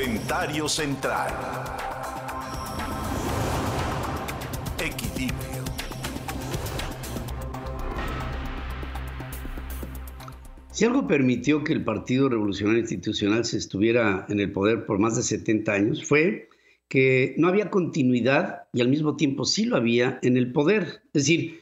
Comentario central. Equilibrio. Si algo permitió que el Partido Revolucionario Institucional se estuviera en el poder por más de 70 años fue que no había continuidad y al mismo tiempo sí lo había en el poder. Es decir,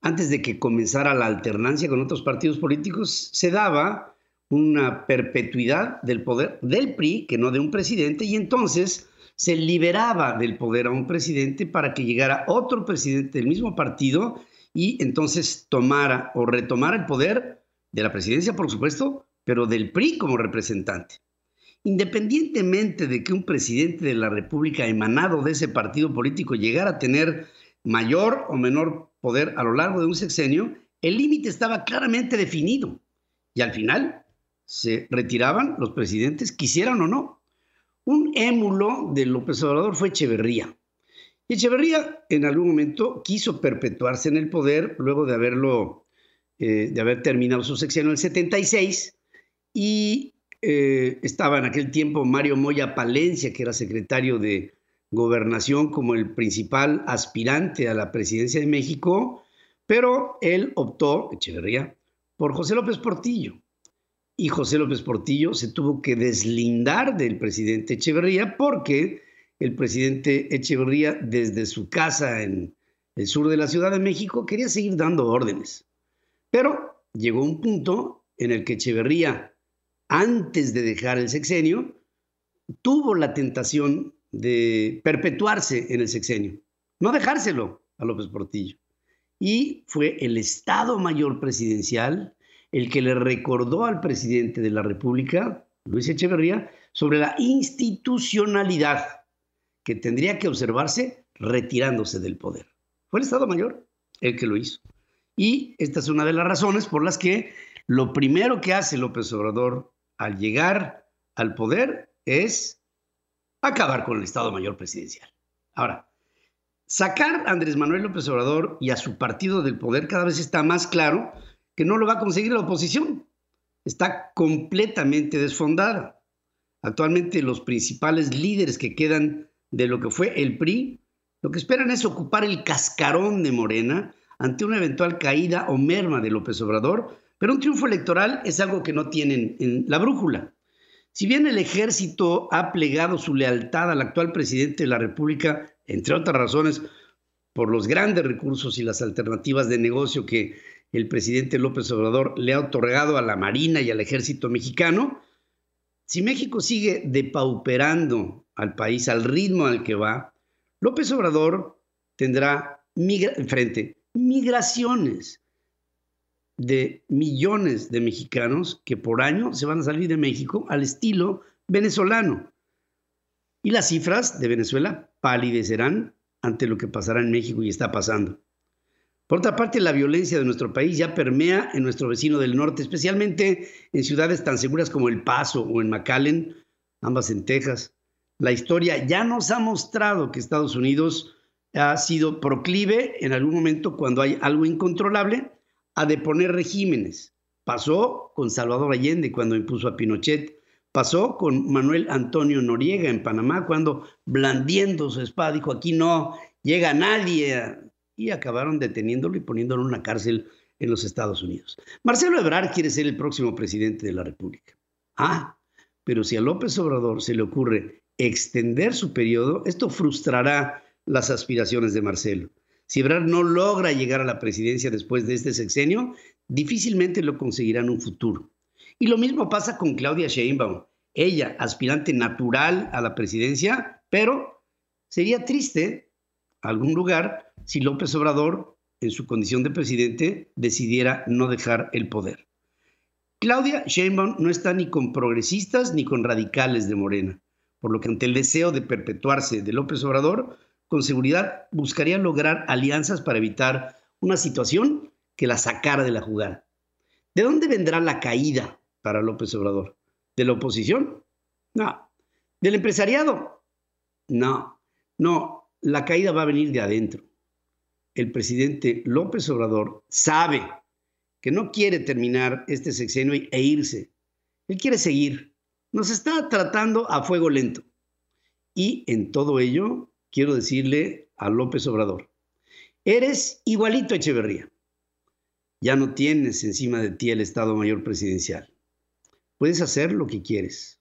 antes de que comenzara la alternancia con otros partidos políticos, se daba una perpetuidad del poder del PRI, que no de un presidente, y entonces se liberaba del poder a un presidente para que llegara otro presidente del mismo partido y entonces tomara o retomara el poder de la presidencia, por supuesto, pero del PRI como representante. Independientemente de que un presidente de la República emanado de ese partido político llegara a tener mayor o menor poder a lo largo de un sexenio, el límite estaba claramente definido. Y al final se retiraban los presidentes, quisieran o no. Un émulo de López Obrador fue Echeverría. Echeverría en algún momento quiso perpetuarse en el poder luego de haberlo, eh, de haber terminado su sexenio en el 76 y eh, estaba en aquel tiempo Mario Moya Palencia, que era secretario de Gobernación, como el principal aspirante a la presidencia de México, pero él optó, Echeverría, por José López Portillo. Y José López Portillo se tuvo que deslindar del presidente Echeverría porque el presidente Echeverría, desde su casa en el sur de la Ciudad de México, quería seguir dando órdenes. Pero llegó un punto en el que Echeverría antes de dejar el sexenio, tuvo la tentación de perpetuarse en el sexenio, no dejárselo a López Portillo. Y fue el Estado Mayor Presidencial el que le recordó al presidente de la República, Luis Echeverría, sobre la institucionalidad que tendría que observarse retirándose del poder. Fue el Estado Mayor el que lo hizo. Y esta es una de las razones por las que lo primero que hace López Obrador al llegar al poder es acabar con el Estado Mayor Presidencial. Ahora, sacar a Andrés Manuel López Obrador y a su partido del poder cada vez está más claro que no lo va a conseguir la oposición. Está completamente desfondada. Actualmente los principales líderes que quedan de lo que fue el PRI, lo que esperan es ocupar el cascarón de Morena ante una eventual caída o merma de López Obrador pero un triunfo electoral es algo que no tienen en la brújula. Si bien el ejército ha plegado su lealtad al actual presidente de la República, entre otras razones, por los grandes recursos y las alternativas de negocio que el presidente López Obrador le ha otorgado a la Marina y al ejército mexicano, si México sigue depauperando al país al ritmo al que va, López Obrador tendrá frente migraciones de millones de mexicanos que por año se van a salir de México al estilo venezolano. Y las cifras de Venezuela palidecerán ante lo que pasará en México y está pasando. Por otra parte, la violencia de nuestro país ya permea en nuestro vecino del norte, especialmente en ciudades tan seguras como El Paso o en McAllen, ambas en Texas. La historia ya nos ha mostrado que Estados Unidos ha sido proclive en algún momento cuando hay algo incontrolable a deponer regímenes. Pasó con Salvador Allende cuando impuso a Pinochet. Pasó con Manuel Antonio Noriega en Panamá cuando, blandiendo su espada, dijo, aquí no llega nadie. Y acabaron deteniéndolo y poniéndolo en una cárcel en los Estados Unidos. Marcelo Ebrard quiere ser el próximo presidente de la República. Ah, pero si a López Obrador se le ocurre extender su periodo, esto frustrará las aspiraciones de Marcelo. Si Ebrard no logra llegar a la presidencia después de este sexenio, difícilmente lo conseguirá en un futuro. Y lo mismo pasa con Claudia Sheinbaum. Ella, aspirante natural a la presidencia, pero sería triste algún lugar si López Obrador, en su condición de presidente, decidiera no dejar el poder. Claudia Sheinbaum no está ni con progresistas ni con radicales de Morena, por lo que ante el deseo de perpetuarse de López Obrador, con seguridad buscaría lograr alianzas para evitar una situación que la sacara de la jugada. ¿De dónde vendrá la caída para López Obrador? ¿De la oposición? No. ¿Del empresariado? No. No, la caída va a venir de adentro. El presidente López Obrador sabe que no quiere terminar este sexenio e irse. Él quiere seguir. nos está tratando a fuego lento. Y en todo ello, quiero decirle a López Obrador, eres igualito Echeverría. Ya no tienes encima de ti el Estado Mayor Presidencial. Puedes hacer lo que quieres.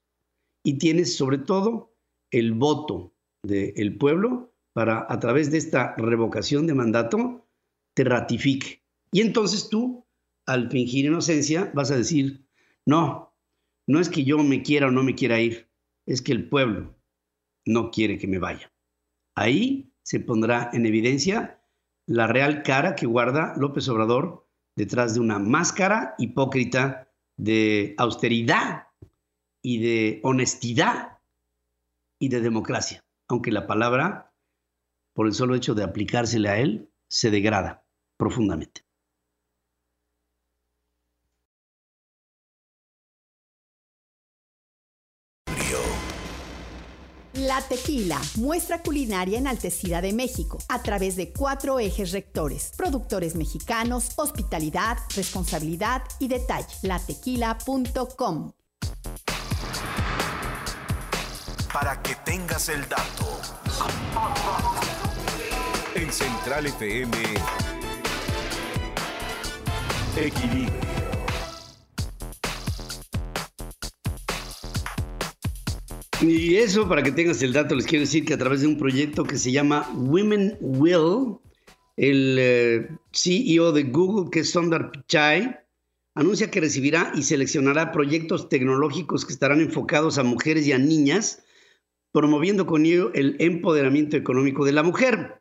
Y tienes sobre todo el voto del pueblo para, a través de esta revocación de mandato, te ratifique. Y entonces tú, al fingir inocencia, vas a decir, no, no es que yo me quiera o no me quiera ir, es que el pueblo no quiere que me vaya. Ahí se pondrá en evidencia la real cara que guarda López Obrador detrás de una máscara hipócrita de austeridad y de honestidad y de democracia, aunque la palabra, por el solo hecho de aplicársele a él, se degrada profundamente. La Tequila, muestra culinaria enaltecida de México, a través de cuatro ejes rectores, productores mexicanos, hospitalidad, responsabilidad y detalle. Latequila.com. Para que tengas el dato. En Central FM. Equilibrio. Y eso, para que tengas el dato, les quiero decir que a través de un proyecto que se llama Women Will, el eh, CEO de Google, que es Sundar Pichai, anuncia que recibirá y seleccionará proyectos tecnológicos que estarán enfocados a mujeres y a niñas, promoviendo con ello el empoderamiento económico de la mujer.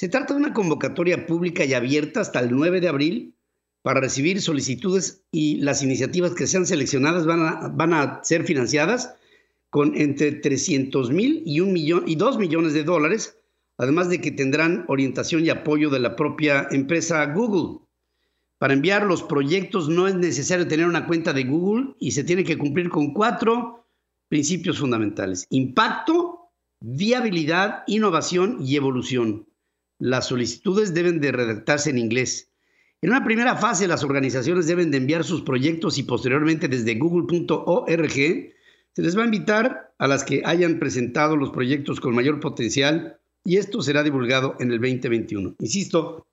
Se trata de una convocatoria pública y abierta hasta el 9 de abril para recibir solicitudes y las iniciativas que sean seleccionadas van a, van a ser financiadas con entre 300 mil y, un millón, y 2 millones de dólares, además de que tendrán orientación y apoyo de la propia empresa Google. Para enviar los proyectos no es necesario tener una cuenta de Google y se tiene que cumplir con cuatro principios fundamentales. Impacto, viabilidad, innovación y evolución. Las solicitudes deben de redactarse en inglés. En una primera fase, las organizaciones deben de enviar sus proyectos y posteriormente desde google.org se les va a invitar a las que hayan presentado los proyectos con mayor potencial y esto será divulgado en el 2021. Insisto,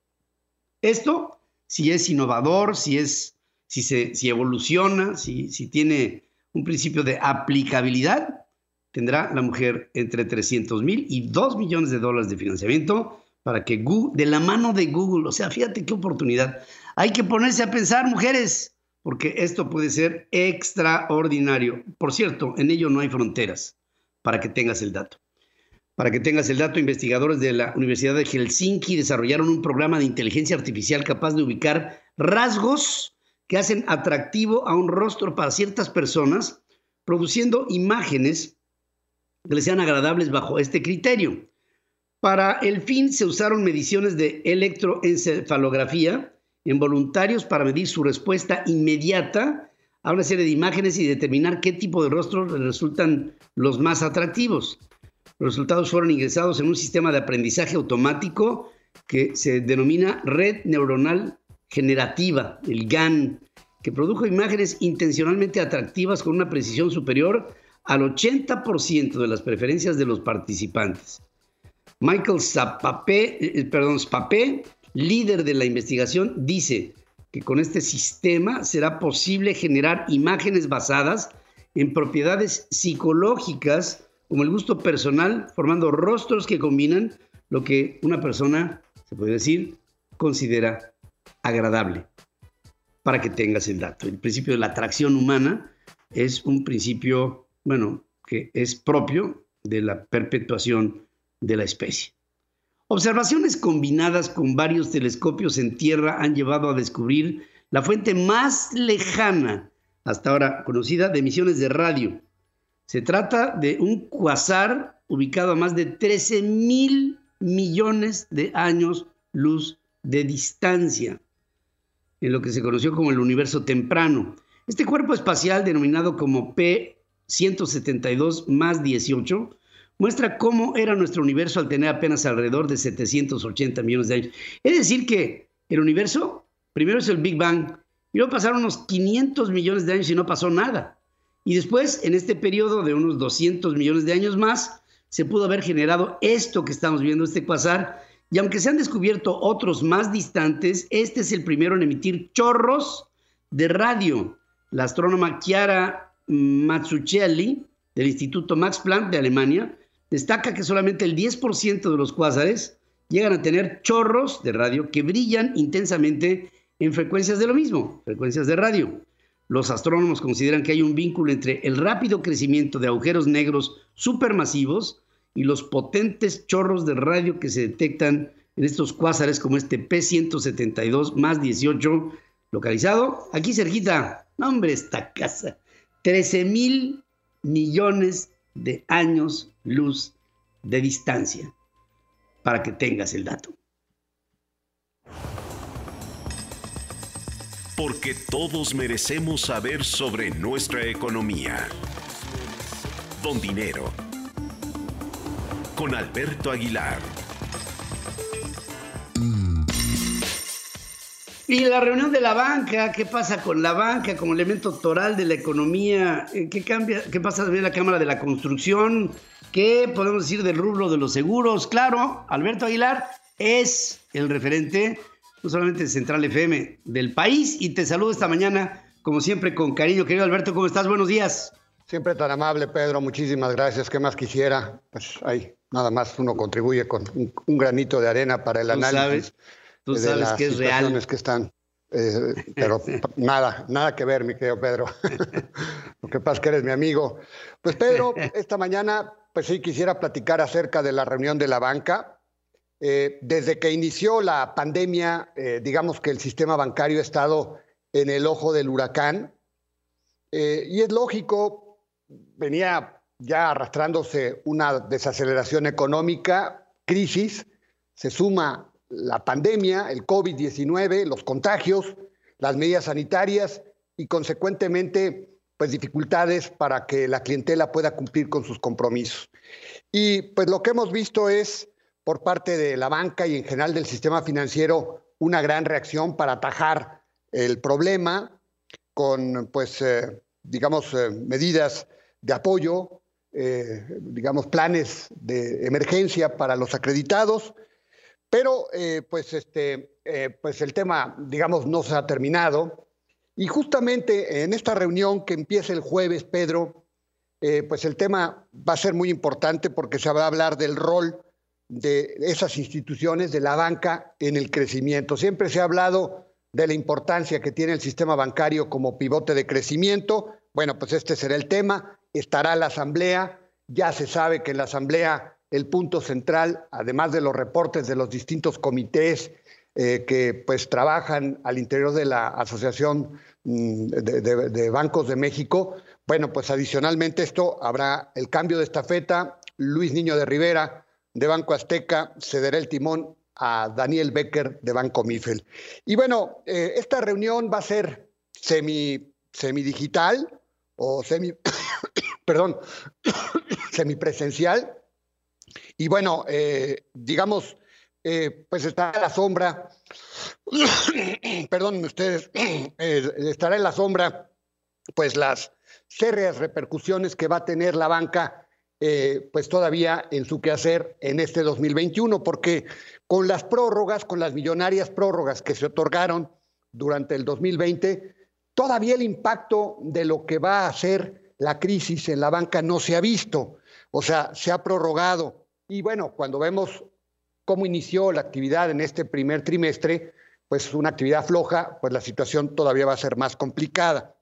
esto si es innovador, si es si se si evoluciona, si, si tiene un principio de aplicabilidad, tendrá la mujer entre 300 mil y 2 millones de dólares de financiamiento para que Google, de la mano de Google, o sea, fíjate qué oportunidad. Hay que ponerse a pensar, mujeres, porque esto puede ser extraordinario. Por cierto, en ello no hay fronteras, para que tengas el dato. Para que tengas el dato, investigadores de la Universidad de Helsinki desarrollaron un programa de inteligencia artificial capaz de ubicar rasgos que hacen atractivo a un rostro para ciertas personas, produciendo imágenes que les sean agradables bajo este criterio. Para el fin se usaron mediciones de electroencefalografía, en voluntarios para medir su respuesta inmediata a una serie de imágenes y determinar qué tipo de rostros resultan los más atractivos. Los resultados fueron ingresados en un sistema de aprendizaje automático que se denomina red neuronal generativa, el GAN, que produjo imágenes intencionalmente atractivas con una precisión superior al 80% de las preferencias de los participantes. Michael Zapapé, eh, perdón, Spapé líder de la investigación, dice que con este sistema será posible generar imágenes basadas en propiedades psicológicas como el gusto personal, formando rostros que combinan lo que una persona, se puede decir, considera agradable. Para que tengas el dato. El principio de la atracción humana es un principio, bueno, que es propio de la perpetuación de la especie. Observaciones combinadas con varios telescopios en tierra han llevado a descubrir la fuente más lejana hasta ahora conocida de emisiones de radio. Se trata de un cuasar ubicado a más de 13 mil millones de años luz de distancia, en lo que se conoció como el universo temprano. Este cuerpo espacial, denominado como P172 más 18, muestra cómo era nuestro universo al tener apenas alrededor de 780 millones de años. Es decir, que el universo primero es el Big Bang y luego pasaron unos 500 millones de años y no pasó nada. Y después, en este periodo de unos 200 millones de años más, se pudo haber generado esto que estamos viendo, este quasar. Y aunque se han descubierto otros más distantes, este es el primero en emitir chorros de radio. La astrónoma Chiara Mazzucchelli, del Instituto Max Planck de Alemania, destaca que solamente el 10% de los cuásares llegan a tener chorros de radio que brillan intensamente en frecuencias de lo mismo, frecuencias de radio. Los astrónomos consideran que hay un vínculo entre el rápido crecimiento de agujeros negros supermasivos y los potentes chorros de radio que se detectan en estos cuásares como este P172 más 18 localizado aquí cerquita. Hombre, esta casa. 13 mil millones de años luz de distancia, para que tengas el dato. Porque todos merecemos saber sobre nuestra economía. Don Dinero. Con Alberto Aguilar. Y la reunión de la banca, ¿qué pasa con la banca como elemento toral de la economía? Eh, ¿Qué, cambia, qué pasa también en la Cámara de la Construcción? ¿Qué podemos decir del rubro de los seguros? Claro, Alberto Aguilar es el referente, no solamente de Central FM, del país. Y te saludo esta mañana, como siempre, con cariño. Querido Alberto, ¿cómo estás? Buenos días. Siempre tan amable, Pedro. Muchísimas gracias. ¿Qué más quisiera? Pues ahí, nada más uno contribuye con un, granito de arena para el análisis. Tú sabes que es real. que están, eh, pero nada, nada que ver, mi querido Pedro. Lo que pasa es que eres mi amigo. Pues Pedro, esta mañana, pues sí quisiera platicar acerca de la reunión de la banca. Eh, desde que inició la pandemia, eh, digamos que el sistema bancario ha estado en el ojo del huracán. y es lógico, venía ya arrastrándose una desaceleración económica, crisis, se suma la pandemia, el COVID-19, los contagios, las medidas sanitarias y consecuentemente pues dificultades para que la clientela pueda cumplir con sus compromisos. Y pues lo que hemos visto es por parte de la banca y en general del sistema financiero una gran reacción para atajar el problema con pues eh, digamos eh, medidas de apoyo, eh, digamos planes de emergencia para los acreditados pero eh, pues, este, eh, pues el tema, digamos, no se ha terminado. Y justamente en esta reunión que empieza el jueves, Pedro, eh, pues el tema va a ser muy importante porque se va a hablar del rol de esas instituciones, de la banca en el crecimiento. Siempre se ha hablado de la importancia que tiene el sistema bancario como pivote de crecimiento. Bueno, pues este será el tema. Estará la asamblea. Ya se sabe que en la asamblea el punto central, además de los reportes de los distintos comités eh, que pues trabajan al interior de la Asociación mm, de, Bancos de México. Bueno, pues adicionalmente esto habrá el cambio de estafeta. Luis Niño de Rivera de Banco Azteca cederá el timón a Daniel Becker de Banco Mifel. Y bueno, eh, esta reunión va a ser semi, semidigital o semi, perdón, semipresencial y bueno, eh, digamos, eh, pues estará en la sombra, perdón ustedes, eh, estará en la sombra, pues las serias repercusiones que va a tener la banca, pues todavía en su quehacer en este 2021, porque con las prórrogas, con las millonarias prórrogas que se otorgaron durante el 2020, todavía el impacto de lo que va a ser la crisis en la banca no se ha visto. O sea, se ha prorrogado y bueno, cuando vemos cómo inició la actividad en este primer trimestre, pues una actividad floja, pues la situación todavía va a ser más complicada.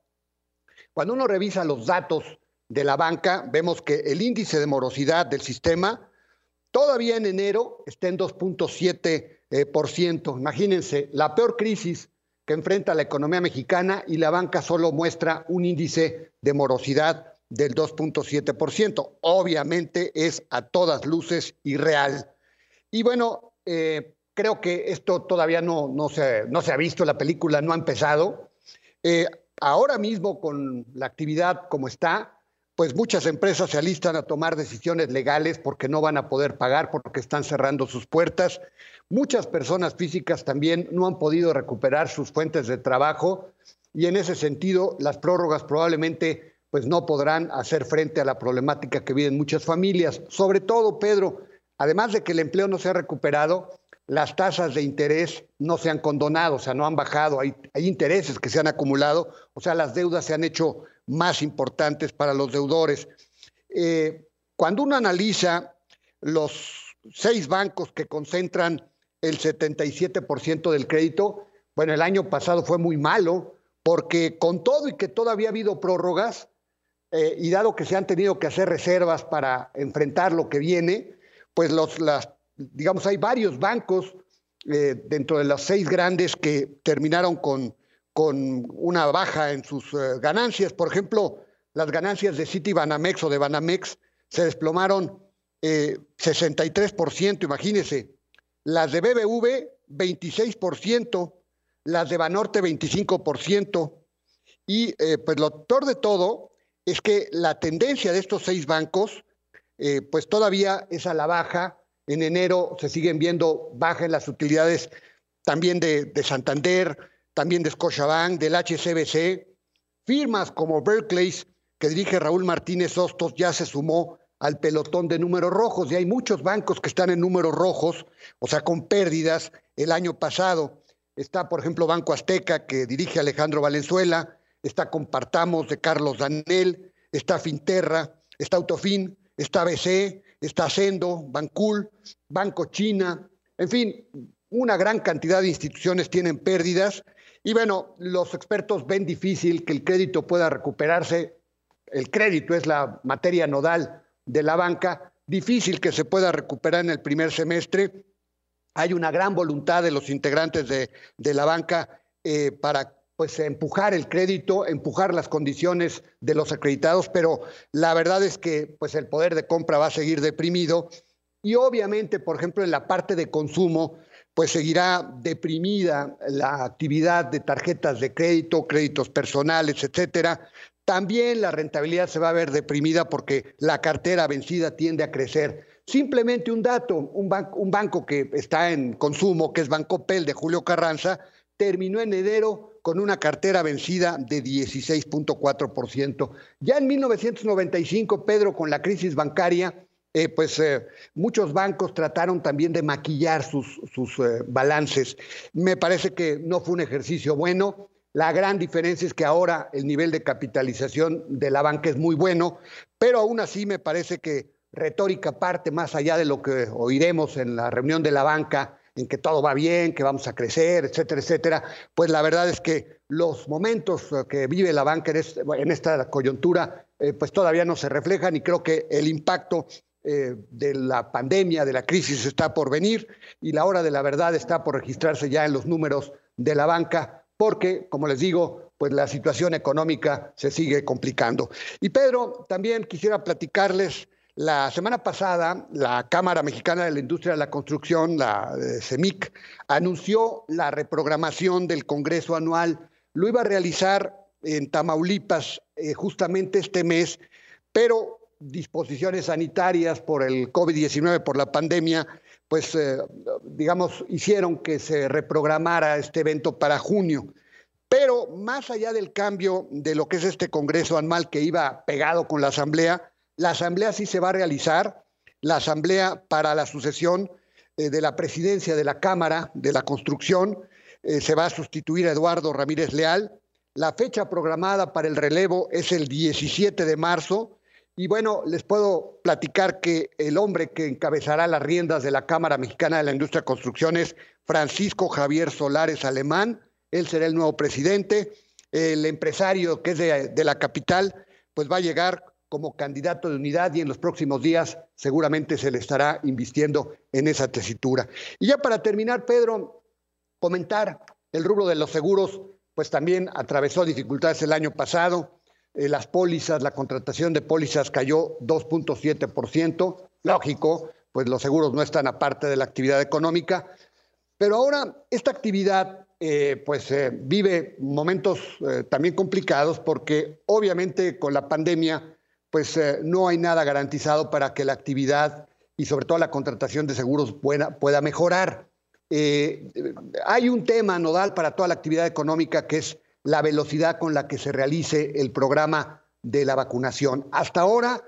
Cuando uno revisa los datos de la banca, vemos que el índice de morosidad del sistema todavía en enero está en 2.7%. Eh, Imagínense, la peor crisis que enfrenta la economía mexicana y la banca solo muestra un índice de morosidad del 2.7%. Obviamente es a todas luces irreal. Y bueno, eh, creo que esto todavía no, no, se, no se ha visto, la película no ha empezado. Eh, ahora mismo con la actividad como está, pues muchas empresas se alistan a tomar decisiones legales porque no van a poder pagar, porque están cerrando sus puertas. Muchas personas físicas también no han podido recuperar sus fuentes de trabajo y en ese sentido las prórrogas probablemente pues no podrán hacer frente a la problemática que viven muchas familias. Sobre todo, Pedro, además de que el empleo no se ha recuperado, las tasas de interés no se han condonado, o sea, no han bajado, hay, intereses que se han acumulado, o sea, las deudas se han hecho más importantes para los deudores. Eh, cuando uno analiza los seis bancos que concentran el 77% del crédito, bueno, el año pasado fue muy malo, porque con todo y que todavía ha habido prórrogas, eh, y dado que se han tenido que hacer reservas para enfrentar lo que viene, pues los, las digamos, hay varios bancos eh, dentro de las seis grandes que terminaron con, con una baja en sus eh, ganancias. Por ejemplo, las ganancias de City Banamex o de Banamex se desplomaron 63%, eh, imagínense. Las de BBV, 26%, las de Banorte, 25%. Y pues lo peor de todo es que la tendencia de estos seis bancos, pues todavía es a la baja en enero se siguen viendo bajas las utilidades también de, Santander, también de Scotiabank, del HCBC. Firmas como Berkeley, que dirige Raúl Martínez Hostos, ya se sumó al pelotón de números rojos y hay muchos bancos que están en números rojos, o sea, con pérdidas el año pasado. Está, por ejemplo, Banco Azteca, que dirige Alejandro Valenzuela, está Compartamos de Carlos Danel, está Finterra, está Autofin, está BC, está Sendo, Bancul, Banco China, en fin, una gran cantidad de instituciones tienen pérdidas y bueno, los expertos ven difícil que el crédito pueda recuperarse. El crédito es la materia nodal de la banca, difícil que se pueda recuperar en el primer semestre. Hay una gran voluntad de los integrantes de, la banca eh, para pues empujar el crédito, empujar las condiciones de los acreditados, pero la verdad es que pues el poder de compra va a seguir deprimido y obviamente, por ejemplo, en la parte de consumo, pues seguirá deprimida la actividad de tarjetas de crédito, créditos personales, etcétera. También la rentabilidad se va a ver deprimida porque la cartera vencida tiende a crecer. Simplemente un dato, un, banco que está en consumo, que es Banco Pel de Julio Carranza, terminó en enero con una cartera vencida de 16.4%. Ya en 1995, Pedro, con la crisis bancaria, eh, pues eh, muchos bancos trataron también de maquillar sus, sus eh, balances. Me parece que no fue un ejercicio bueno. La gran diferencia es que ahora el nivel de capitalización de la banca es muy bueno, pero aún así me parece que retórica parte más allá de lo que oiremos en la reunión de la banca en que todo va bien, que vamos a crecer, etcétera, etcétera, pues la verdad es que los momentos eh, que vive la banca en, esta coyuntura, eh, pues todavía no se reflejan y creo que el impacto eh, de la pandemia, de la crisis está por venir y la hora de la verdad está por registrarse ya en los números de la banca, porque, como les digo, pues la situación económica se sigue complicando. Y Pedro, también quisiera platicarles la semana pasada, la Cámara Mexicana de la Industria de la Construcción, la eh, CEMIC, anunció la reprogramación del Congreso anual. Lo iba a realizar en Tamaulipas eh, justamente este mes, pero disposiciones sanitarias por el COVID-19, por la pandemia, pues eh, digamos, hicieron que se reprogramara este evento para junio. Pero más allá del cambio de lo que es este Congreso anual que iba pegado con la Asamblea, la asamblea sí se va a realizar, la asamblea para la sucesión eh, de la presidencia de la Cámara de la Construcción, eh, se va a sustituir a Eduardo Ramírez Leal. La fecha programada para el relevo es el 17 de marzo. Y bueno, les puedo platicar que el hombre que encabezará las riendas de la Cámara Mexicana de la Industria de Construcción es Francisco Javier Solares Alemán. Él será el nuevo presidente. El empresario que es de, de la capital, pues va a llegar como candidato de unidad y en los próximos días seguramente se le estará invistiendo en esa tesitura. Y ya para terminar, Pedro, comentar el rubro de los seguros, pues también atravesó dificultades el año pasado. Eh, las pólizas, la contratación de pólizas cayó 2.7%, lógico, pues los seguros no están aparte de la actividad económica. Pero ahora esta actividad eh, pues eh, vive momentos también complicados porque obviamente con la pandemia pues eh, no hay nada garantizado para que la actividad y sobre todo la contratación de seguros pueda, pueda mejorar. Eh, hay un tema nodal para toda la actividad económica que es la velocidad con la que se realice el programa de la vacunación. Hasta ahora,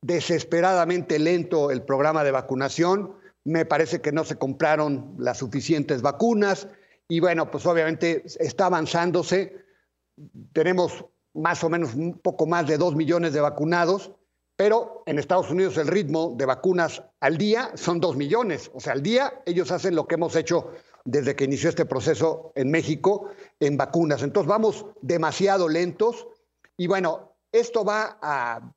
desesperadamente lento el programa de vacunación. Me parece que no se compraron las suficientes vacunas y bueno, pues obviamente está avanzándose. Tenemos más o menos un poco más de dos millones de vacunados, pero en Estados Unidos el ritmo de vacunas al día son dos millones. O sea, al día ellos hacen lo que hemos hecho desde que inició este proceso en México en vacunas. Entonces vamos demasiado lentos y bueno, esto va a,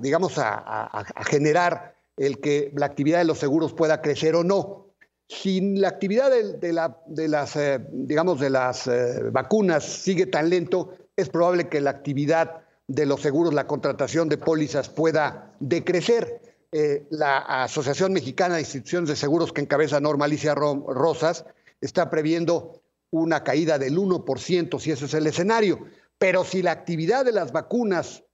digamos, a, generar el que la actividad de los seguros pueda crecer o no. Si la actividad de, las, eh, digamos, de las eh, vacunas sigue tan lento, es probable que la actividad de los seguros, la contratación de pólizas pueda decrecer. Eh, la Asociación Mexicana de Instituciones de Seguros que encabeza Norma Alicia Rosas está previendo una caída del 1% si ese es el escenario. Pero si la actividad de las vacunas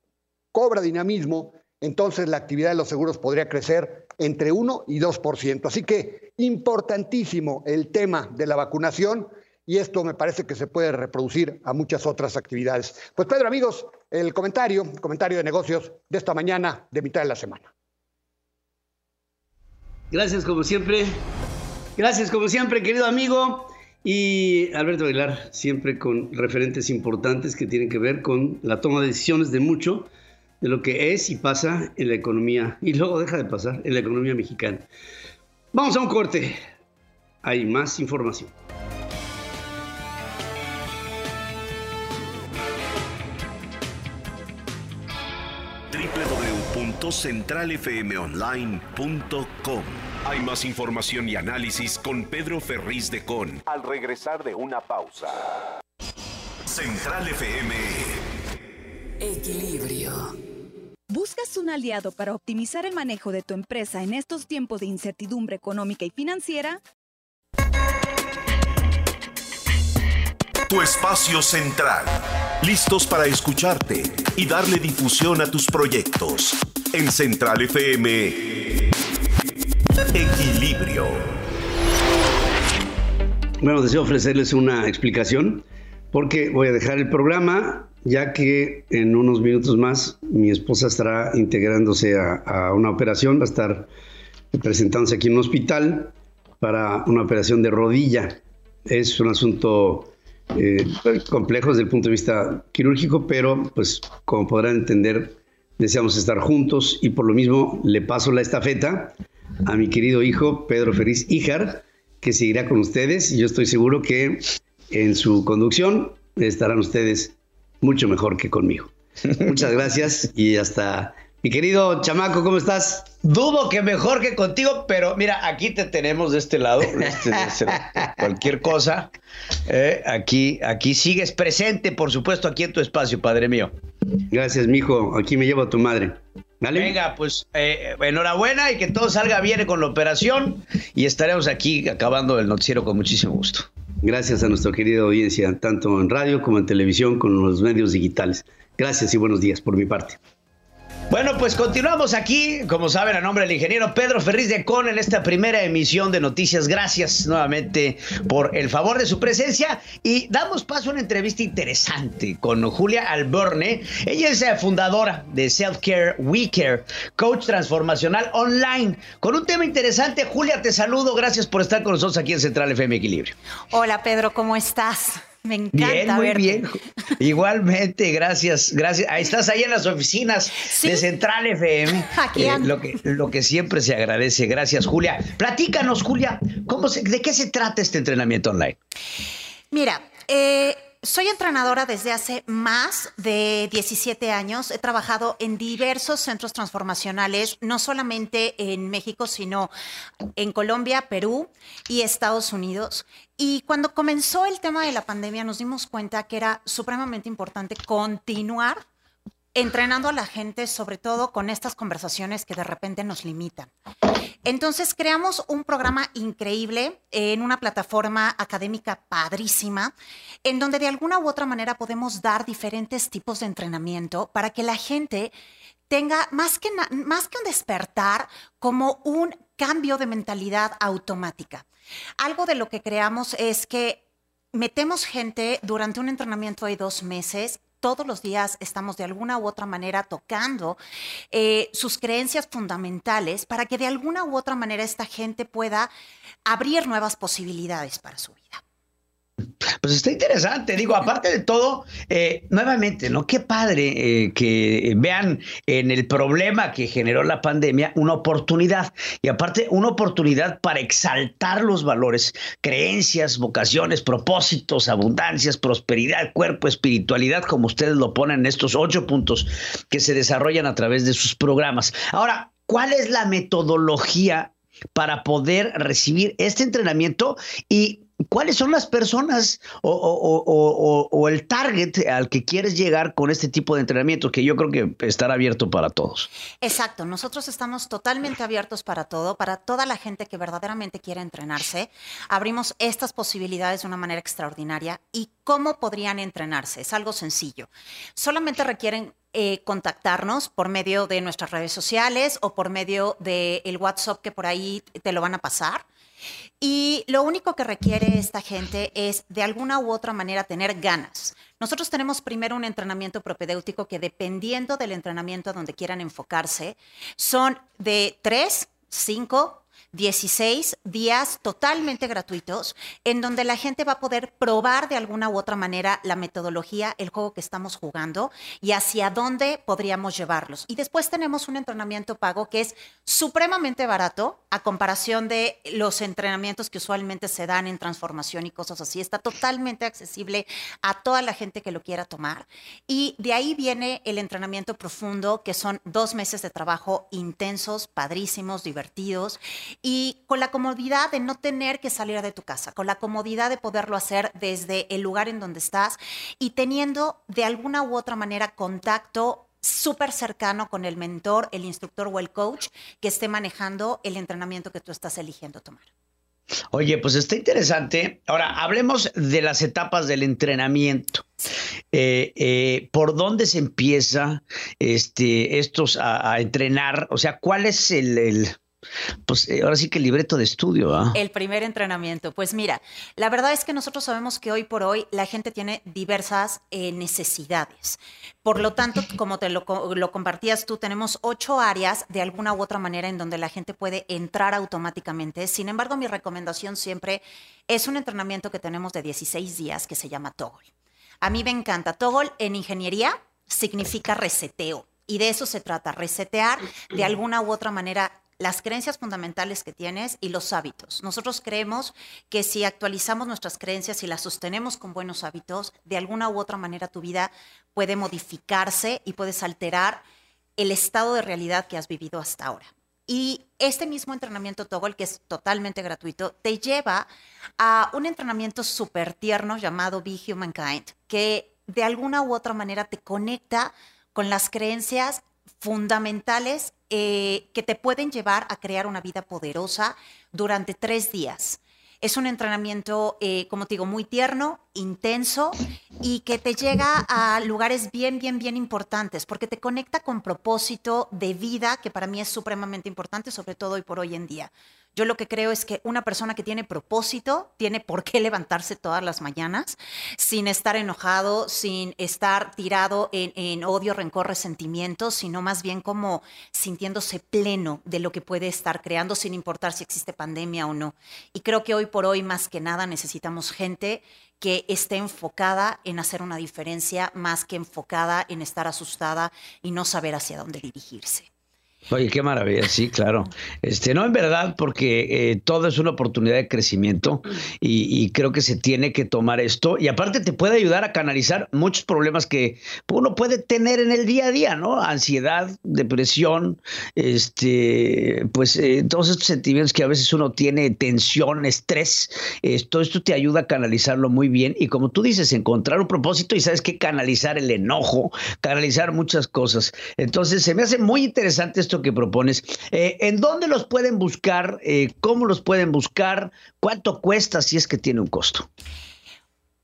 cobra dinamismo, entonces la actividad de los seguros podría crecer entre 1 y 2%. Así que importantísimo el tema de la vacunación y esto me parece que se puede reproducir a muchas otras actividades. Pues Pedro, amigos, el comentario, comentario de negocios de esta mañana de mitad de la semana. Gracias como siempre. Gracias como siempre, querido amigo. Y Alberto Aguilar, siempre con referentes importantes que tienen que ver con la toma de decisiones de mucho de lo que es y pasa en la economía, y luego deja de pasar en la economía mexicana. Vamos a un corte. Hay más información. www.centralfmonline.com hay más información y análisis con Pedro Ferriz de Con. Al regresar de una pausa. Central FM. Equilibrio. ¿Buscas un aliado para optimizar el manejo de tu empresa en estos tiempos de incertidumbre económica y financiera? Tu espacio central. Listos para escucharte y darle difusión a tus proyectos. En Central FM. Equilibrio. Bueno, deseo ofrecerles una explicación porque voy a dejar el programa ya que en unos minutos más mi esposa estará integrándose a, una operación, va a estar presentándose aquí en un hospital para una operación de rodilla. Es un asunto eh, complejo desde el punto de vista quirúrgico, pero pues como podrán entender, deseamos estar juntos y por lo mismo le paso la estafeta a mi querido hijo Pedro Feliz Ijar, que seguirá con ustedes y yo estoy seguro que en su conducción estarán ustedes mucho mejor que conmigo. Muchas gracias y hasta... Mi querido chamaco, ¿cómo estás? Dudo que mejor que contigo, pero mira, aquí te tenemos de este lado. Este, cualquier cosa. Eh, aquí, aquí sigues presente, por supuesto, aquí en tu espacio, padre mío. Gracias, mijo. Aquí me llevo a tu madre. Venga, pues eh, enhorabuena y que todo salga bien con la operación y estaremos aquí acabando el noticiero con muchísimo gusto. Gracias a nuestra querida audiencia, tanto en radio como en televisión, con los medios digitales. Gracias y buenos días por mi parte. Bueno, pues continuamos aquí, como saben, a nombre del ingeniero Pedro Ferriz de Con en esta primera emisión de Noticias. Gracias nuevamente por el favor de su presencia y damos paso a una entrevista interesante con Julia Alborne. Ella es eh, fundadora de Self Care We Care, coach transformacional online, con un tema interesante. Julia, te saludo. Gracias por estar con nosotros aquí en Central FM Equilibrio. Hola, Pedro, ¿cómo estás? Me encanta bien, muy bien. Igualmente, gracias, gracias. Ahí estás ahí en las oficinas de Central FM. Aquí eh, lo, que, lo que siempre se agradece. Gracias, Julia. Platícanos, Julia, ¿cómo ¿de qué se trata este entrenamiento online? Mira, eh, soy entrenadora desde hace más de 17 años. He trabajado en diversos centros transformacionales, no solamente en México, sino en Colombia, Perú y Estados Unidos. Y cuando comenzó el tema de la pandemia nos dimos cuenta que era supremamente importante continuar entrenando a la gente, sobre todo con estas conversaciones que de repente nos limitan. Entonces creamos un programa increíble en una plataforma académica padrísima, en donde de alguna u otra manera podemos dar diferentes tipos de entrenamiento para que la gente tenga más que, más que un despertar, como un cambio de mentalidad automática. Algo de lo que creamos es que metemos gente durante un entrenamiento de dos meses todos los días estamos de alguna u otra manera tocando eh, sus creencias fundamentales para que de alguna u otra manera esta gente pueda abrir nuevas posibilidades para su vida. Pues está interesante, digo, aparte de todo, eh, nuevamente, ¿no? Qué padre eh, que vean en el problema que generó la pandemia una oportunidad y aparte una oportunidad para exaltar los valores, creencias, vocaciones, propósitos, abundancias, prosperidad, cuerpo, espiritualidad, como ustedes lo ponen en estos ocho puntos que se desarrollan a través de sus programas. Ahora, ¿cuál es la metodología para poder recibir este entrenamiento y ¿Cuáles son las personas o, el target al que quieres llegar con este tipo de entrenamiento que yo creo que estará abierto para todos? Exacto, nosotros estamos totalmente abiertos para todo, para toda la gente que verdaderamente quiere entrenarse. Abrimos estas posibilidades de una manera extraordinaria. ¿Y cómo podrían entrenarse? Es algo sencillo. Solamente requieren eh, contactarnos por medio de nuestras redes sociales o por medio del WhatsApp que por ahí te lo van a pasar. Y lo único que requiere esta gente es de alguna u otra manera tener ganas. Nosotros tenemos primero un entrenamiento propedéutico que dependiendo del entrenamiento a donde quieran enfocarse, son de tres, cinco, 16 días totalmente gratuitos en donde la gente va a poder probar de alguna u otra manera la metodología, el juego que estamos jugando y hacia dónde podríamos llevarlos. Y después tenemos un entrenamiento pago que es supremamente barato a comparación de los entrenamientos que usualmente se dan en transformación y cosas así. Está totalmente accesible a toda la gente que lo quiera tomar. Y de ahí viene el entrenamiento profundo, que son dos meses de trabajo intensos, padrísimos, divertidos y con la comodidad de no tener que salir de tu casa, con la comodidad de poderlo hacer desde el lugar en donde estás y teniendo de alguna u otra manera contacto súper cercano con el mentor, el instructor o el coach que esté manejando el entrenamiento que tú estás eligiendo tomar. Oye, pues está interesante. Ahora, hablemos de las etapas del entrenamiento. Eh, eh, ¿Por dónde se empieza este, estos a, entrenar? O sea, ¿cuál es el pues eh, ahora sí que el libreto de estudio. ¿ah? El primer entrenamiento. Pues mira, la verdad es que nosotros sabemos que hoy por hoy la gente tiene diversas eh, necesidades. Por lo tanto, como te lo, lo, compartías tú, tenemos ocho áreas de alguna u otra manera en donde la gente puede entrar automáticamente. Sin embargo, mi recomendación siempre es un entrenamiento que tenemos de 16 días que se llama Toggle. A mí me encanta. Toggle en ingeniería significa reseteo. Y de eso se trata, resetear de alguna u otra manera las creencias fundamentales que tienes y los hábitos. Nosotros creemos que si actualizamos nuestras creencias y las sostenemos con buenos hábitos, de alguna u otra manera tu vida puede modificarse y puedes alterar el estado de realidad que has vivido hasta ahora. Y este mismo entrenamiento Toggle, que es totalmente gratuito, te lleva a un entrenamiento súper tierno llamado Be Humankind, que de alguna u otra manera te conecta con las creencias fundamentales eh, que te pueden llevar a crear una vida poderosa durante tres días. Es un entrenamiento, eh, como te digo, muy tierno, intenso y que te llega a lugares bien, bien, bien importantes, porque te conecta con propósito de vida, que para mí es supremamente importante, sobre todo hoy por hoy en día. Yo lo que creo es que una persona que tiene propósito tiene por qué levantarse todas las mañanas sin estar enojado, sin estar tirado en, odio, rencor, resentimiento, sino más bien como sintiéndose pleno de lo que puede estar creando sin importar si existe pandemia o no. Y creo que hoy por hoy más que nada necesitamos gente que esté enfocada en hacer una diferencia más que enfocada en estar asustada y no saber hacia dónde dirigirse. Oye, qué maravilla, sí, claro. Este, no, en verdad, porque eh, todo es una oportunidad de crecimiento y, creo que se tiene que tomar esto. Y aparte te puede ayudar a canalizar muchos problemas que uno puede tener en el día a día, ¿no? Ansiedad, depresión, este, pues eh, todos estos sentimientos que a veces uno tiene, tensión, estrés, todo esto te ayuda a canalizarlo muy bien. Y como tú dices, encontrar un propósito y sabes que canalizar el enojo, canalizar muchas cosas. Entonces, se me hace muy interesante esto que propones. Eh, ¿En dónde los pueden buscar? Eh, ¿Cómo los pueden buscar? ¿Cuánto cuesta si es que tiene un costo?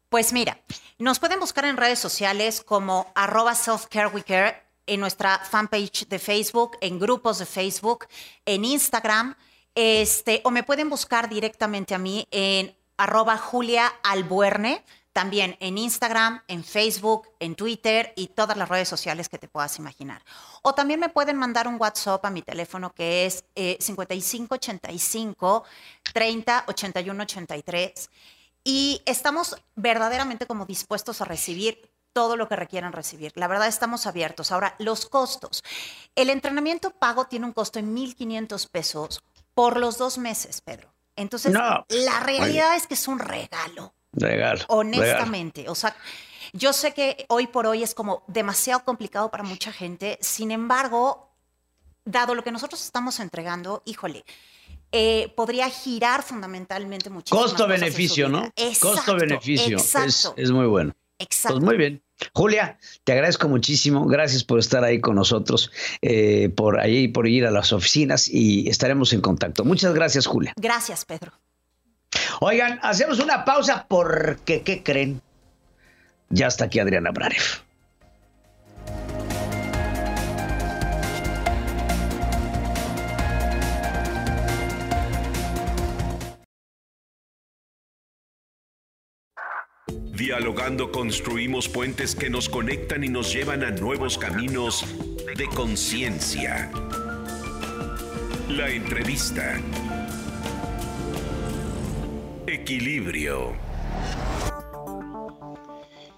Pues mira, nos pueden buscar en redes sociales como arroba selfcareweCare, en nuestra fanpage de Facebook, en grupos de Facebook, en Instagram, este, o me pueden buscar directamente a mí en arroba Julia también en Instagram, en Facebook, en Twitter y todas las redes sociales que te puedas imaginar. O también me pueden mandar un WhatsApp a mi teléfono que es 5585 30 81 83 y estamos verdaderamente como dispuestos a recibir todo lo que requieran recibir. La verdad, estamos abiertos. Ahora, los costos. El entrenamiento pago tiene un costo de 1.500 pesos por los dos meses, Pedro. Entonces, la realidad es que es un regalo. Regalo. Honestamente. O sea, yo sé que hoy por hoy es como demasiado complicado para mucha gente. Sin embargo, dado lo que nosotros estamos entregando, híjole, eh, podría girar fundamentalmente muchísimo. Costo-beneficio, ¿no? Costo-beneficio. Es, es, muy bueno. Exacto. Pues muy bien. Julia, te agradezco muchísimo. Gracias por estar ahí con nosotros, eh, por ahí, por ir a las oficinas y estaremos en contacto. Muchas gracias, Julia. Gracias, Pedro. Oigan, hacemos una pausa porque, ¿qué creen? Ya está aquí Adriana Brarev. Dialogando construimos puentes que nos conectan y nos llevan a nuevos caminos de conciencia. La entrevista. Equilibrio.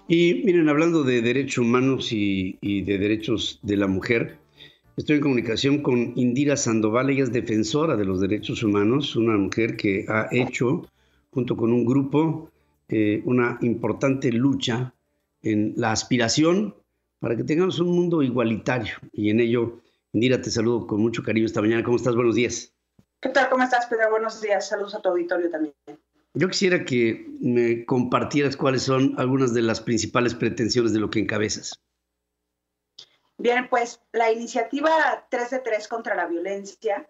Y miren, hablando de derechos humanos y, y, de derechos de la mujer, estoy en comunicación con Indira Sandoval, ella es defensora de los derechos humanos, una mujer que ha hecho, junto con un grupo, eh, una importante lucha en la aspiración para que tengamos un mundo igualitario. Y en ello, Indira, te saludo con mucho cariño esta mañana. ¿Cómo estás? Buenos días. ¿Qué tal? ¿Cómo estás, Pedro? Buenos días. Saludos a tu auditorio también. Yo quisiera que me compartieras cuáles son algunas de las principales pretensiones de lo que encabezas. Bien, pues la iniciativa 3 de 3 contra la violencia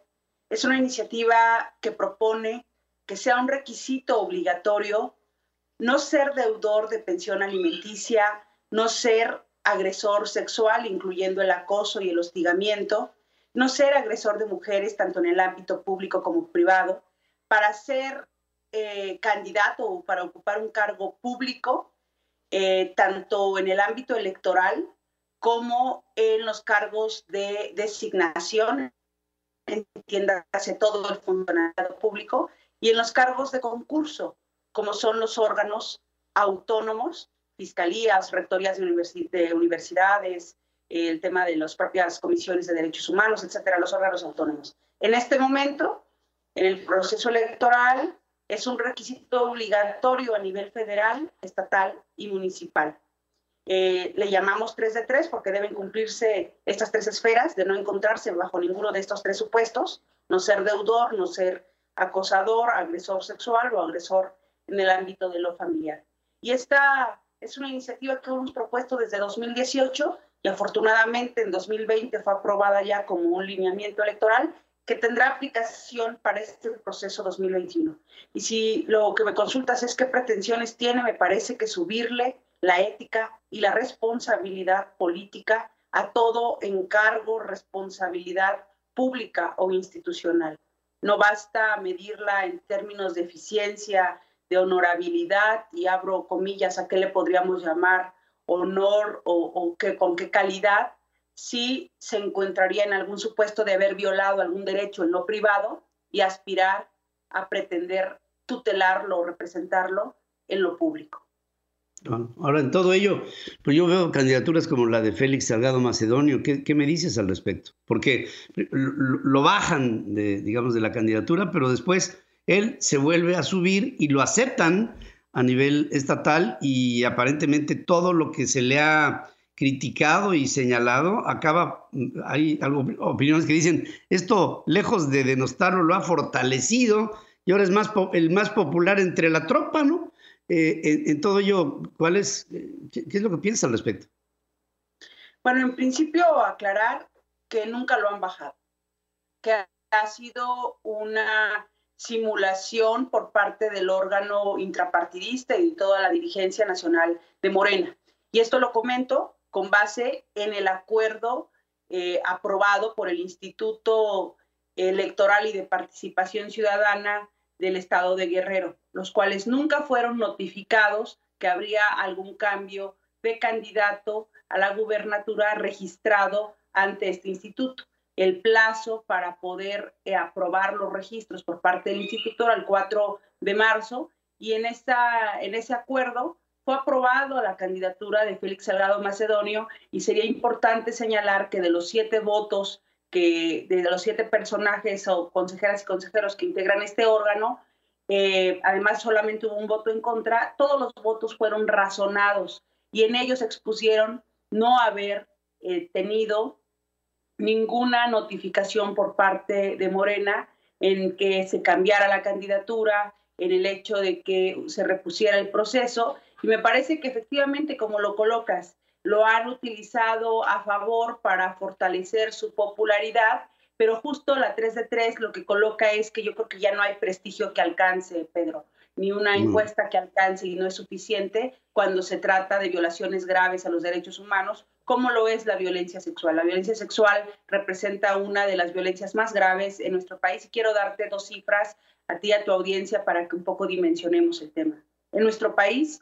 es una iniciativa que propone que sea un requisito obligatorio no ser deudor de pensión alimenticia, no ser agresor sexual, incluyendo el acoso y el hostigamiento, no ser agresor de mujeres, tanto en el ámbito público como privado, para ser eh, candidato para ocupar un cargo público, eh, tanto en el ámbito electoral como en los cargos de designación, entiéndase todo el funcionariado público, y en los cargos de concurso, como son los órganos autónomos, fiscalías, rectorías de, universidades, el tema de las propias comisiones de derechos humanos, etcétera, los órganos autónomos. En este momento, en el proceso electoral, es un requisito obligatorio a nivel federal, estatal y municipal. Eh, le llamamos 3 de 3 porque deben cumplirse estas tres esferas de no encontrarse bajo ninguno de estos tres supuestos, no ser deudor, no ser acosador, agresor sexual o agresor en el ámbito de lo familiar. Y esta es una iniciativa que hemos propuesto desde 2018 y afortunadamente en 2020 fue aprobada ya como un lineamiento electoral que tendrá aplicación para este proceso 2021. Y si lo que me consultas es qué pretensiones tiene, me parece que subirle la ética y la responsabilidad política a todo encargo, responsabilidad pública o institucional. No basta medirla en términos de eficiencia, de honorabilidad, y abro comillas, ¿a qué le podríamos llamar honor o, que, con qué calidad? Si se encontraría en algún supuesto de haber violado algún derecho en lo privado y aspirar a pretender tutelarlo o representarlo en lo público. Ahora, en todo ello, pues yo veo candidaturas como la de Félix Salgado Macedonio. ¿Qué, me dices al respecto? Porque lo, bajan, digamos, de la candidatura, pero después él se vuelve a subir y lo aceptan a nivel estatal y aparentemente todo lo que se le ha criticado y señalado acaba, hay algo, opiniones que dicen, esto lejos de denostarlo lo ha fortalecido y ahora es más, el más popular entre la tropa, ¿no? Eh, en, todo ello, ¿cuál es, qué, qué es lo que piensas al respecto? Bueno, en principio aclarar que nunca lo han bajado, que ha sido una simulación por parte del órgano intrapartidista y toda la dirigencia nacional de Morena. Y esto lo comento con base en el acuerdo eh, aprobado por el Instituto Electoral y de Participación Ciudadana del Estado de Guerrero, los cuales nunca fueron notificados que habría algún cambio de candidato a la gubernatura registrado ante este instituto. El plazo para poder eh, aprobar los registros por parte del instituto era el 4 de marzo y en, esta, en ese acuerdo fue aprobado la candidatura de Félix Salgado Macedonio y sería importante señalar que de los siete votos que de los siete personajes o consejeras y consejeros que integran este órgano, eh, además solamente hubo un voto en contra, todos los votos fueron razonados y en ellos expusieron no haber eh, tenido ninguna notificación por parte de Morena en que se cambiara la candidatura, en el hecho de que se repusiera el proceso. Y me parece que efectivamente, como lo colocas, lo han utilizado a favor para fortalecer su popularidad, pero justo la 3 de 3 lo que coloca es que yo creo que ya no hay prestigio que alcance, Pedro, ni una encuesta que alcance y no es suficiente cuando se trata de violaciones graves a los derechos humanos, como lo es la violencia sexual. La violencia sexual representa una de las violencias más graves en nuestro país y quiero darte dos cifras a ti y a tu audiencia para que un poco dimensionemos el tema. En nuestro país,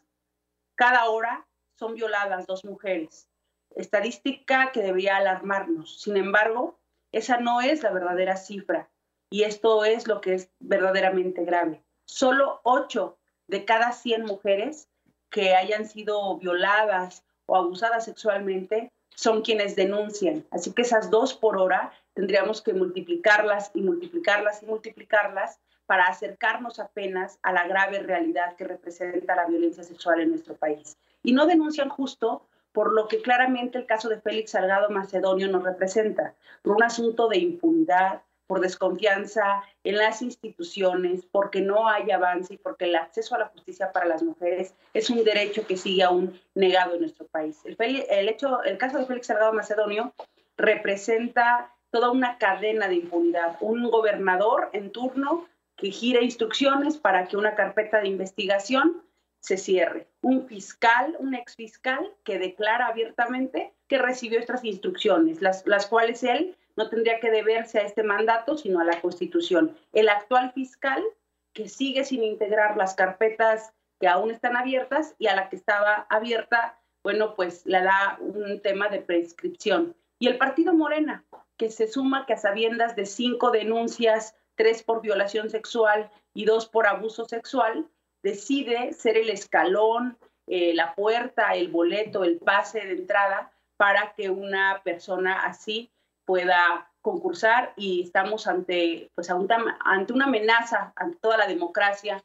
cada hora son violadas dos mujeres. Estadística que debería alarmarnos. Sin embargo, esa no es la verdadera cifra y esto es lo que es verdaderamente grave. Solo 8 de cada 100 mujeres que hayan sido violadas o abusadas sexualmente son quienes denuncian. Así que esas dos por hora tendríamos que multiplicarlas y multiplicarlas y multiplicarlas para acercarnos apenas a la grave realidad que representa la violencia sexual en nuestro país. Y no denuncian justo por lo que claramente el caso de Félix Salgado Macedonio nos representa, por un asunto de impunidad, por desconfianza en las instituciones, porque no hay avance y porque el acceso a la justicia para las mujeres es un derecho que sigue aún negado en nuestro país. El, hecho, el caso de Félix Salgado Macedonio representa toda una cadena de impunidad, un gobernador en turno que gira instrucciones para que una carpeta de investigación se cierre. Un fiscal, un ex fiscal que declara abiertamente que recibió estas instrucciones, las, las cuales él no tendría que deberse a este mandato, sino a la Constitución. El actual fiscal que sigue sin integrar las carpetas que aún están abiertas y a la que estaba abierta, bueno, pues le da un tema de prescripción. Y el partido Morena, que se suma que a sabiendas de cinco denuncias tres por violación sexual y dos por abuso sexual, decide ser el escalón, eh, la puerta, el boleto, el pase de entrada para que una persona así pueda concursar y estamos ante, pues, ante una amenaza ante toda la democracia,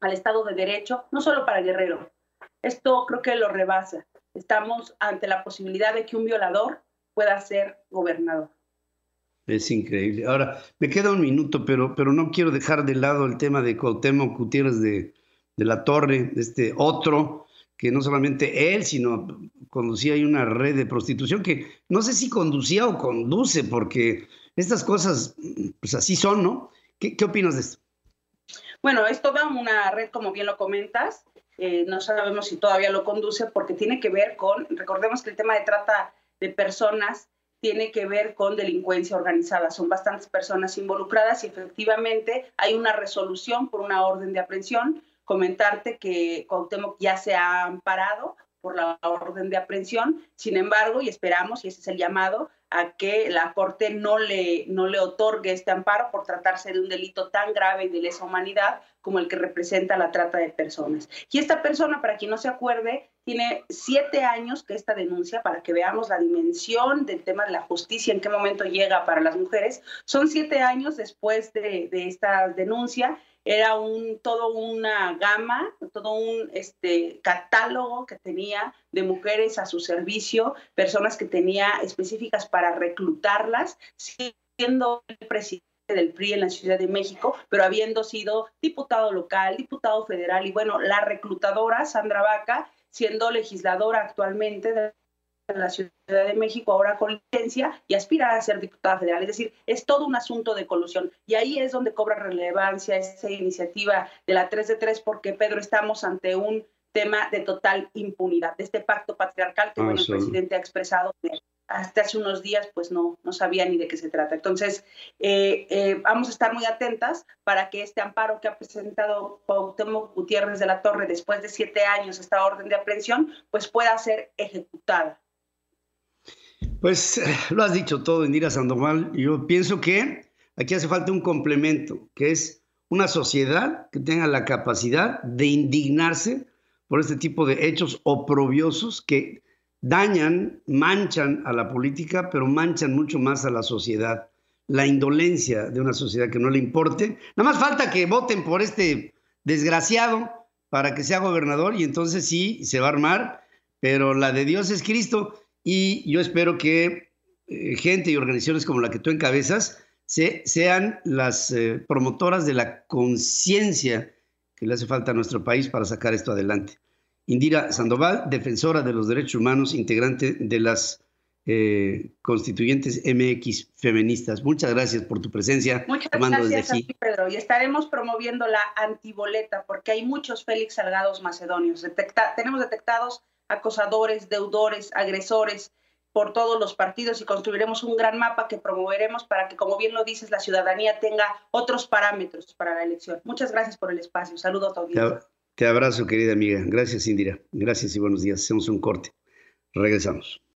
al Estado de Derecho, no solo para Guerrero. Esto creo que lo rebasa. Estamos ante la posibilidad de que un violador pueda ser gobernador. Es increíble. Ahora, me queda un minuto, pero, pero no quiero dejar de lado el tema de Cuauhtémoc Gutiérrez de, de la Torre, este otro, que no solamente él, sino conducía ahí una red de prostitución que no sé si conducía o conduce, porque estas cosas, pues así son, ¿no? ¿Qué, qué opinas de esto? Bueno, es toda una red, como bien lo comentas. Eh, no sabemos si todavía lo conduce porque tiene que ver con, recordemos que el tema de trata de personas tiene que ver con delincuencia organizada. Son bastantes personas involucradas y efectivamente hay una resolución por una orden de aprehensión. Comentarte que Cuauhtémoc ya se ha amparado por la orden de aprehensión, sin embargo, y esperamos, y ese es el llamado, a que la Corte no le, no le otorgue este amparo por tratarse de un delito tan grave y de lesa humanidad como el que representa la trata de personas. Y esta persona, para quien no se acuerde, tiene siete años que esta denuncia, para que veamos la dimensión del tema de la justicia, en qué momento llega para las mujeres, son siete años después de, de esta denuncia. Era un, todo una gama, todo un este, catálogo que tenía de mujeres a su servicio, personas que tenía específicas para reclutarlas, siendo el presidente del PRI en la Ciudad de México, pero habiendo sido diputado local, diputado federal y bueno, la reclutadora Sandra Vaca, siendo legisladora actualmente de la Ciudad de México ahora con licencia y aspira a ser diputada federal. Es decir, es todo un asunto de colusión. Y ahí es donde cobra relevancia esa iniciativa de la 3 de 3, porque Pedro, estamos ante un tema de total impunidad, de este pacto patriarcal que ah, el presidente ha expresado hasta hace unos días pues no, no sabía ni de qué se trata. Entonces, eh, eh, vamos a estar muy atentas para que este amparo que ha presentado Cuauhtémoc Gutiérrez de la Torre después de siete años, esta orden de aprehensión, pues pueda ser ejecutada. Pues eh, lo has dicho todo, Indira Sandoval. Yo pienso que aquí hace falta un complemento, que es una sociedad que tenga la capacidad de indignarse por este tipo de hechos oprobiosos que dañan, manchan a la política, pero manchan mucho más a la sociedad. La indolencia de una sociedad que no le importe. Nada más falta que voten por este desgraciado para que sea gobernador y entonces sí, se va a armar, pero la de Dios es Cristo y yo espero que eh, gente y organizaciones como la que tú encabezas se, sean las eh, promotoras de la conciencia que le hace falta a nuestro país para sacar esto adelante. Indira Sandoval, defensora de los derechos humanos, integrante de las eh, constituyentes MX feministas. Muchas gracias por tu presencia. Muchas gracias a ti, Pedro. Y estaremos promoviendo la antiboleta porque hay muchos Félix Salgados macedonios. tenemos detectados acosadores, deudores, agresores por todos los partidos y construiremos un gran mapa que promoveremos para que, como bien lo dices, la ciudadanía tenga otros parámetros para la elección. Muchas gracias por el espacio. Saludo a audiencia. Te abrazo, querida amiga. Gracias, Indira. Gracias y buenos días. Hacemos un corte. Regresamos.